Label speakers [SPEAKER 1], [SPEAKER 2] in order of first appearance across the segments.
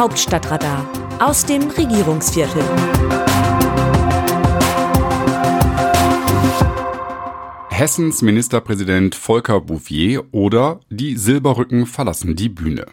[SPEAKER 1] Hauptstadtradar aus dem Regierungsviertel.
[SPEAKER 2] Hessens Ministerpräsident Volker Bouffier oder die Silberrücken verlassen die Bühne.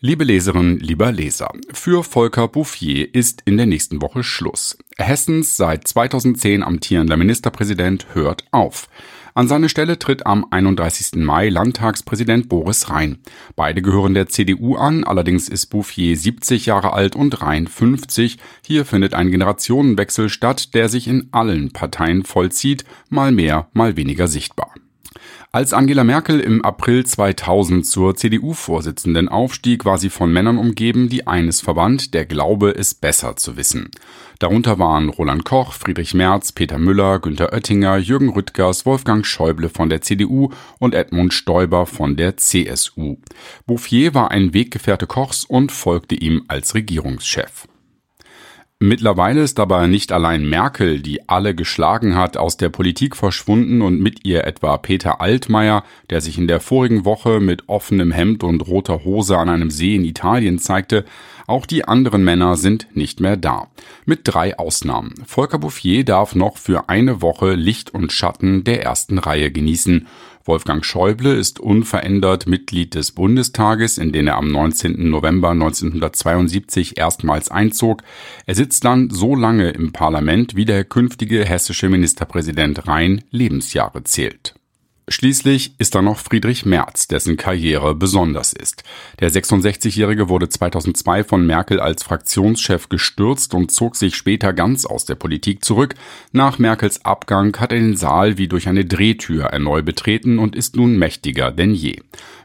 [SPEAKER 2] Liebe Leserinnen, lieber Leser, für Volker Bouffier ist in der nächsten Woche Schluss. Hessens seit 2010 amtierender Ministerpräsident hört auf. An seine Stelle tritt am 31. Mai Landtagspräsident Boris Rhein. Beide gehören der CDU an, allerdings ist Bouffier 70 Jahre alt und Rhein 50. Hier findet ein Generationenwechsel statt, der sich in allen Parteien vollzieht, mal mehr, mal weniger sichtbar. Als Angela Merkel im April 2000 zur CDU-Vorsitzenden aufstieg, war sie von Männern umgeben, die eines verband, der Glaube, es besser zu wissen. Darunter waren Roland Koch, Friedrich Merz, Peter Müller, Günter Oettinger, Jürgen Rüttgers, Wolfgang Schäuble von der CDU und Edmund Stoiber von der CSU. Bouffier war ein Weggefährte Kochs und folgte ihm als Regierungschef. Mittlerweile ist aber nicht allein Merkel, die alle geschlagen hat, aus der Politik verschwunden und mit ihr etwa Peter Altmaier, der sich in der vorigen Woche mit offenem Hemd und roter Hose an einem See in Italien zeigte, auch die anderen Männer sind nicht mehr da. Mit drei Ausnahmen. Volker Bouffier darf noch für eine Woche Licht und Schatten der ersten Reihe genießen Wolfgang Schäuble ist unverändert Mitglied des Bundestages, in den er am 19. November 1972 erstmals einzog. Er sitzt dann so lange im Parlament, wie der künftige hessische Ministerpräsident Rhein Lebensjahre zählt. Schließlich ist da noch Friedrich Merz, dessen Karriere besonders ist. Der 66-Jährige wurde 2002 von Merkel als Fraktionschef gestürzt und zog sich später ganz aus der Politik zurück. Nach Merkels Abgang hat er den Saal wie durch eine Drehtür erneut betreten und ist nun mächtiger denn je.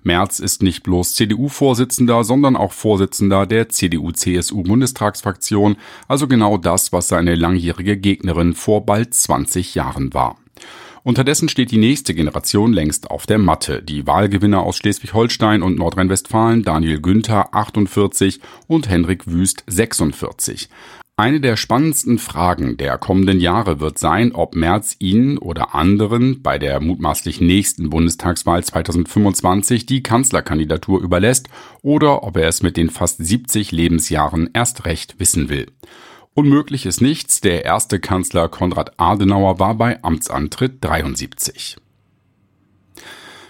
[SPEAKER 2] Merz ist nicht bloß CDU-Vorsitzender, sondern auch Vorsitzender der CDU-CSU-Bundestagsfraktion, also genau das, was seine langjährige Gegnerin vor bald 20 Jahren war. Unterdessen steht die nächste Generation längst auf der Matte. Die Wahlgewinner aus Schleswig-Holstein und Nordrhein-Westfalen, Daniel Günther 48 und Henrik Wüst 46. Eine der spannendsten Fragen der kommenden Jahre wird sein, ob Merz Ihnen oder anderen bei der mutmaßlich nächsten Bundestagswahl 2025 die Kanzlerkandidatur überlässt oder ob er es mit den fast 70 Lebensjahren erst recht wissen will. Unmöglich ist nichts, der erste Kanzler Konrad Adenauer war bei Amtsantritt 73.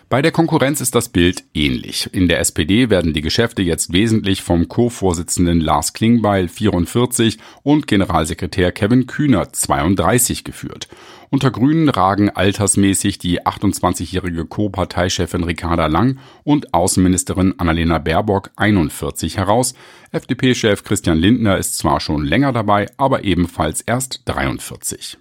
[SPEAKER 2] Bei der Konkurrenz ist das Bild ähnlich. In der SPD werden die Geschäfte jetzt wesentlich vom Co-Vorsitzenden Lars Klingbeil 44 und Generalsekretär Kevin Kühner 32 geführt. Unter Grünen ragen altersmäßig die 28-jährige Co-Parteichefin Ricarda Lang und Außenministerin Annalena Baerbock 41 heraus. FDP-Chef Christian Lindner ist zwar schon länger dabei, aber ebenfalls erst 43.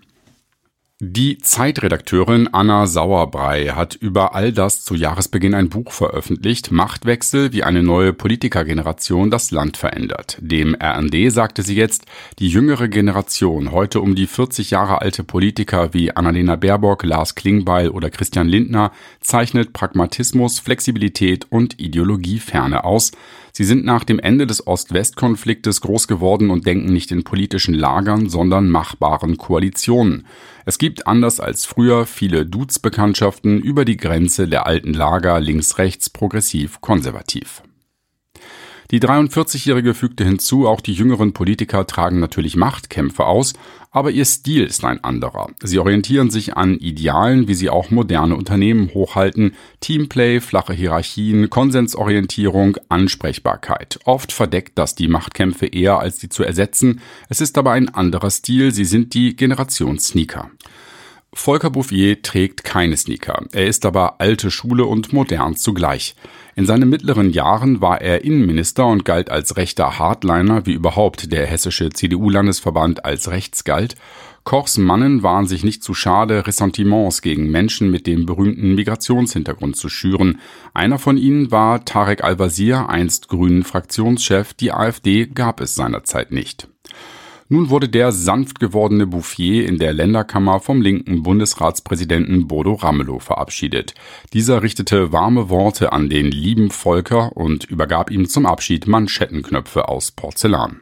[SPEAKER 2] Die Zeitredakteurin Anna Sauerbrei hat über all das zu Jahresbeginn ein Buch veröffentlicht, Machtwechsel, wie eine neue Politikergeneration das Land verändert. Dem RND sagte sie jetzt, die jüngere Generation, heute um die 40 Jahre alte Politiker wie Annalena Baerbock, Lars Klingbeil oder Christian Lindner, zeichnet Pragmatismus, Flexibilität und Ideologieferne aus. Sie sind nach dem Ende des Ost-West-Konfliktes groß geworden und denken nicht in politischen Lagern, sondern machbaren Koalitionen. Es gibt anders als früher viele Dudes-Bekanntschaften über die Grenze der alten Lager links-rechts, progressiv, konservativ. Die 43-Jährige fügte hinzu, auch die jüngeren Politiker tragen natürlich Machtkämpfe aus, aber ihr Stil ist ein anderer. Sie orientieren sich an Idealen, wie sie auch moderne Unternehmen hochhalten, Teamplay, flache Hierarchien, Konsensorientierung, Ansprechbarkeit. Oft verdeckt das die Machtkämpfe eher, als sie zu ersetzen. Es ist aber ein anderer Stil, sie sind die Generation Sneaker. Volker Bouffier trägt keine Sneaker. Er ist aber alte Schule und modern zugleich. In seinen mittleren Jahren war er Innenminister und galt als rechter Hardliner, wie überhaupt der hessische CDU-Landesverband als rechts galt. Kochs Mannen waren sich nicht zu schade, Ressentiments gegen Menschen mit dem berühmten Migrationshintergrund zu schüren. Einer von ihnen war Tarek Al-Wazir, einst grünen Fraktionschef. Die AfD gab es seinerzeit nicht. Nun wurde der sanft gewordene Bouffier in der Länderkammer vom linken Bundesratspräsidenten Bodo Ramelow verabschiedet. Dieser richtete warme Worte an den lieben Volker und übergab ihm zum Abschied Manschettenknöpfe aus Porzellan.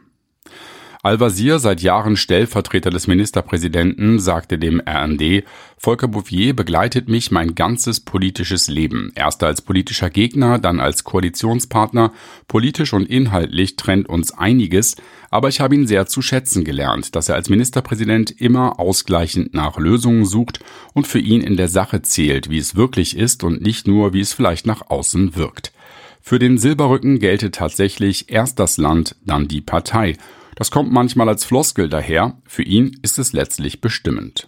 [SPEAKER 2] Al-Wazir, seit Jahren Stellvertreter des Ministerpräsidenten, sagte dem RND, Volker Bouffier begleitet mich mein ganzes politisches Leben. Erst als politischer Gegner, dann als Koalitionspartner. Politisch und inhaltlich trennt uns einiges, aber ich habe ihn sehr zu schätzen gelernt, dass er als Ministerpräsident immer ausgleichend nach Lösungen sucht und für ihn in der Sache zählt, wie es wirklich ist und nicht nur, wie es vielleicht nach außen wirkt. Für den Silberrücken gelte tatsächlich erst das Land, dann die Partei. Das kommt manchmal als Floskel daher, für ihn ist es letztlich bestimmend.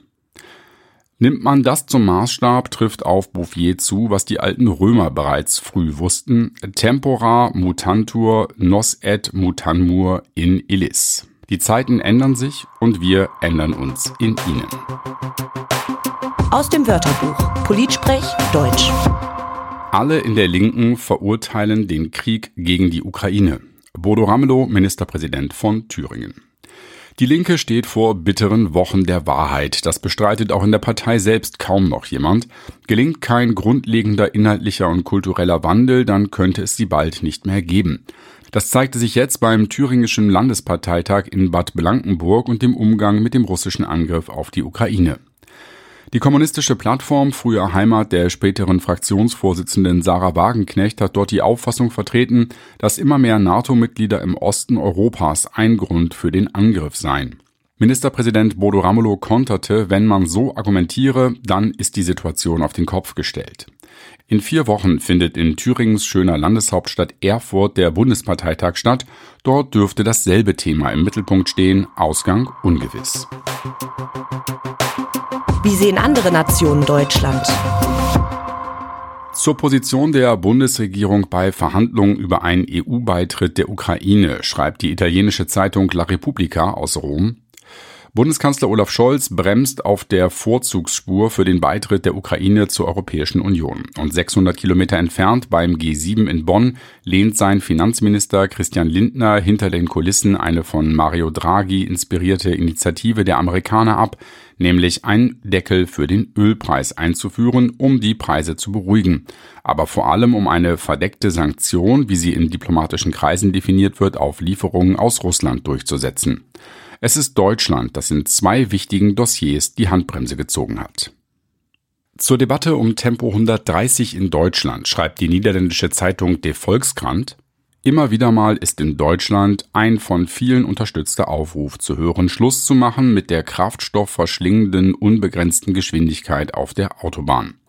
[SPEAKER 2] Nimmt man das zum Maßstab, trifft auf Bouffier zu, was die alten Römer bereits früh wussten, tempora mutantur nos et mutanmur in illis. Die Zeiten ändern sich und wir ändern uns in ihnen.
[SPEAKER 1] Aus dem Wörterbuch Politsprech Deutsch.
[SPEAKER 2] Alle in der Linken verurteilen den Krieg gegen die Ukraine. Bodo Ramelow, Ministerpräsident von Thüringen. Die Linke steht vor bitteren Wochen der Wahrheit. Das bestreitet auch in der Partei selbst kaum noch jemand. Gelingt kein grundlegender inhaltlicher und kultureller Wandel, dann könnte es sie bald nicht mehr geben. Das zeigte sich jetzt beim thüringischen Landesparteitag in Bad Blankenburg und dem Umgang mit dem russischen Angriff auf die Ukraine. Die kommunistische Plattform, früher Heimat der späteren Fraktionsvorsitzenden Sarah Wagenknecht, hat dort die Auffassung vertreten, dass immer mehr NATO-Mitglieder im Osten Europas ein Grund für den Angriff seien. Ministerpräsident Bodo Ramelow konterte, wenn man so argumentiere, dann ist die Situation auf den Kopf gestellt. In vier Wochen findet in Thüringens schöner Landeshauptstadt Erfurt der Bundesparteitag statt. Dort dürfte dasselbe Thema im Mittelpunkt stehen, Ausgang ungewiss.
[SPEAKER 1] Wie sehen andere Nationen Deutschland?
[SPEAKER 2] Zur Position der Bundesregierung bei Verhandlungen über einen EU-Beitritt der Ukraine schreibt die italienische Zeitung La Repubblica aus Rom. Bundeskanzler Olaf Scholz bremst auf der Vorzugsspur für den Beitritt der Ukraine zur Europäischen Union. Und 600 Kilometer entfernt beim G7 in Bonn lehnt sein Finanzminister Christian Lindner hinter den Kulissen eine von Mario Draghi inspirierte Initiative der Amerikaner ab, nämlich einen Deckel für den Ölpreis einzuführen, um die Preise zu beruhigen. Aber vor allem um eine verdeckte Sanktion, wie sie in diplomatischen Kreisen definiert wird, auf Lieferungen aus Russland durchzusetzen. Es ist Deutschland, das in zwei wichtigen Dossiers die Handbremse gezogen hat. Zur Debatte um Tempo 130 in Deutschland schreibt die niederländische Zeitung De Volkskrant, Immer wieder mal ist in Deutschland ein von vielen unterstützter Aufruf zu hören, Schluss zu machen mit der kraftstoffverschlingenden unbegrenzten Geschwindigkeit auf der Autobahn.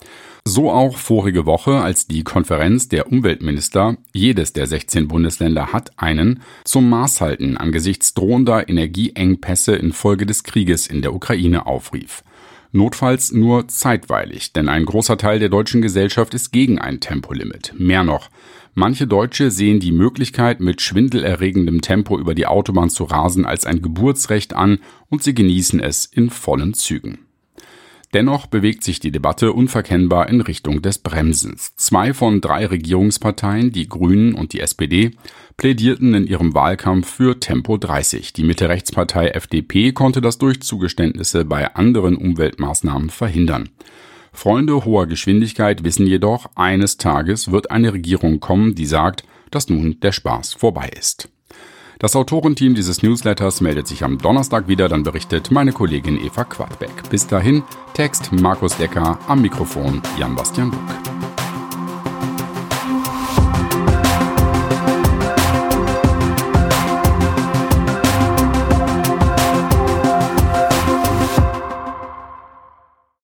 [SPEAKER 2] So auch vorige Woche, als die Konferenz der Umweltminister, jedes der 16 Bundesländer hat einen, zum Maßhalten angesichts drohender Energieengpässe infolge des Krieges in der Ukraine aufrief. Notfalls nur zeitweilig, denn ein großer Teil der deutschen Gesellschaft ist gegen ein Tempolimit. Mehr noch, manche Deutsche sehen die Möglichkeit, mit schwindelerregendem Tempo über die Autobahn zu rasen, als ein Geburtsrecht an und sie genießen es in vollen Zügen. Dennoch bewegt sich die Debatte unverkennbar in Richtung des Bremsens. Zwei von drei Regierungsparteien, die Grünen und die SPD, plädierten in ihrem Wahlkampf für Tempo 30. Die Mitte-Rechtspartei FDP konnte das durch Zugeständnisse bei anderen Umweltmaßnahmen verhindern. Freunde hoher Geschwindigkeit wissen jedoch, eines Tages wird eine Regierung kommen, die sagt, dass nun der Spaß vorbei ist. Das Autorenteam dieses Newsletters meldet sich am Donnerstag wieder, dann berichtet meine Kollegin Eva Quadbeck. Bis dahin, Text Markus Decker, am Mikrofon Jan-Bastian Buck.